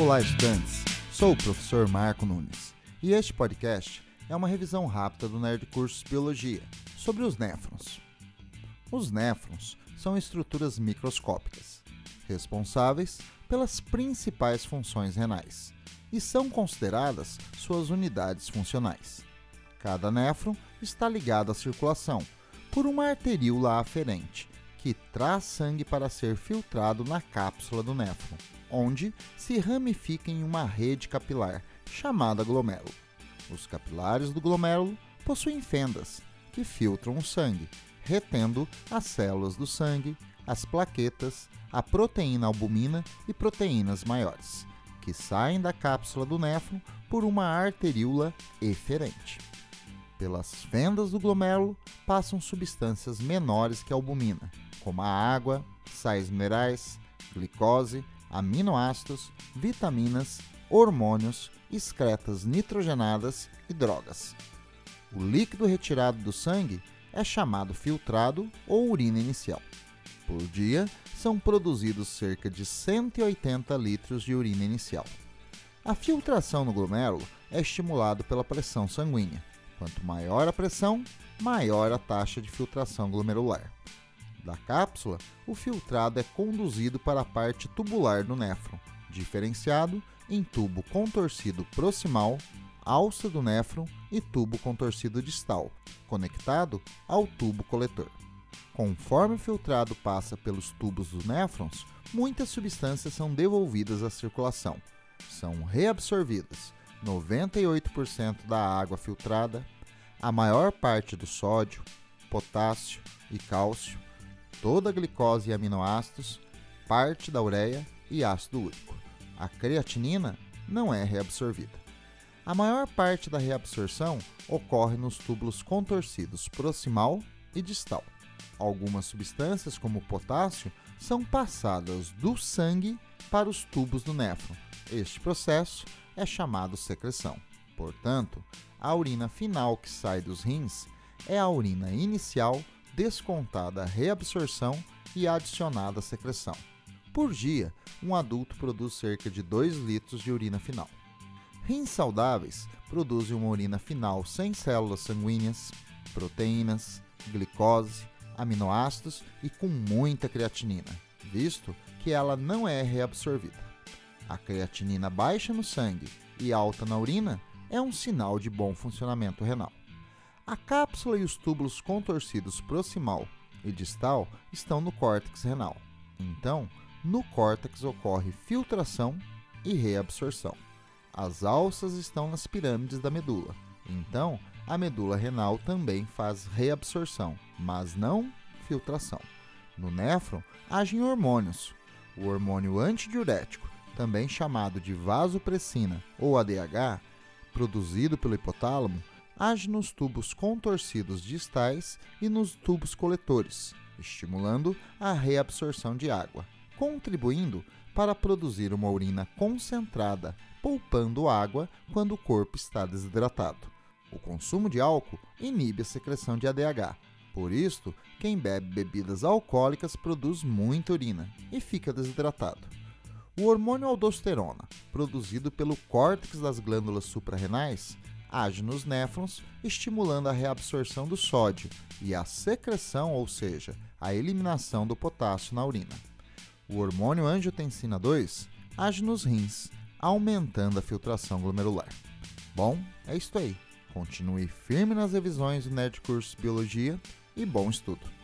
Olá, estudantes! Sou o professor Marco Nunes e este podcast é uma revisão rápida do Nerd Cursos Biologia sobre os néfrons. Os néfrons são estruturas microscópicas, responsáveis pelas principais funções renais e são consideradas suas unidades funcionais. Cada néfron está ligado à circulação por uma arteríola aferente que traz sangue para ser filtrado na cápsula do néfron, onde se ramifica em uma rede capilar chamada glomérulo. Os capilares do glomérulo possuem fendas que filtram o sangue, retendo as células do sangue, as plaquetas, a proteína albumina e proteínas maiores, que saem da cápsula do néfron por uma arteríola eferente. Pelas fendas do glomérulo passam substâncias menores que a albumina, como a água, sais minerais, glicose, aminoácidos, vitaminas, hormônios, excretas nitrogenadas e drogas. O líquido retirado do sangue é chamado filtrado ou urina inicial. Por dia, são produzidos cerca de 180 litros de urina inicial. A filtração no glomérulo é estimulado pela pressão sanguínea. Quanto maior a pressão, maior a taxa de filtração glomerular. Da cápsula, o filtrado é conduzido para a parte tubular do néfron, diferenciado em tubo contorcido proximal, alça do néfron e tubo contorcido distal, conectado ao tubo coletor. Conforme o filtrado passa pelos tubos dos néfrons, muitas substâncias são devolvidas à circulação. São reabsorvidas 98% da água filtrada, a maior parte do sódio, potássio e cálcio, toda a glicose e aminoácidos, parte da ureia e ácido úrico. A creatinina não é reabsorvida. A maior parte da reabsorção ocorre nos túbulos contorcidos proximal e distal. Algumas substâncias, como o potássio, são passadas do sangue para os tubos do néfron. Este processo é chamado secreção. Portanto, a urina final que sai dos rins é a urina inicial descontada a reabsorção e adicionada a secreção. Por dia, um adulto produz cerca de 2 litros de urina final. Rins saudáveis produzem uma urina final sem células sanguíneas, proteínas, glicose, aminoácidos e com muita creatinina, visto que ela não é reabsorvida. A creatinina baixa no sangue e alta na urina é um sinal de bom funcionamento renal. A cápsula e os túbulos contorcidos proximal e distal estão no córtex renal. Então, no córtex ocorre filtração e reabsorção. As alças estão nas pirâmides da medula. Então, a medula renal também faz reabsorção, mas não filtração. No néfron, agem hormônios. O hormônio antidiurético, também chamado de vasopressina ou ADH, produzido pelo hipotálamo, age nos tubos contorcidos distais e nos tubos coletores, estimulando a reabsorção de água, contribuindo para produzir uma urina concentrada, poupando água quando o corpo está desidratado. O consumo de álcool inibe a secreção de ADH. Por isso, quem bebe bebidas alcoólicas produz muita urina e fica desidratado. O hormônio aldosterona, produzido pelo córtex das glândulas suprarrenais, age nos néfrons, estimulando a reabsorção do sódio e a secreção, ou seja, a eliminação do potássio na urina. O hormônio angiotensina 2 age nos rins, aumentando a filtração glomerular. Bom, é isso aí. Continue firme nas revisões do Nerd Curso Biologia e bom estudo!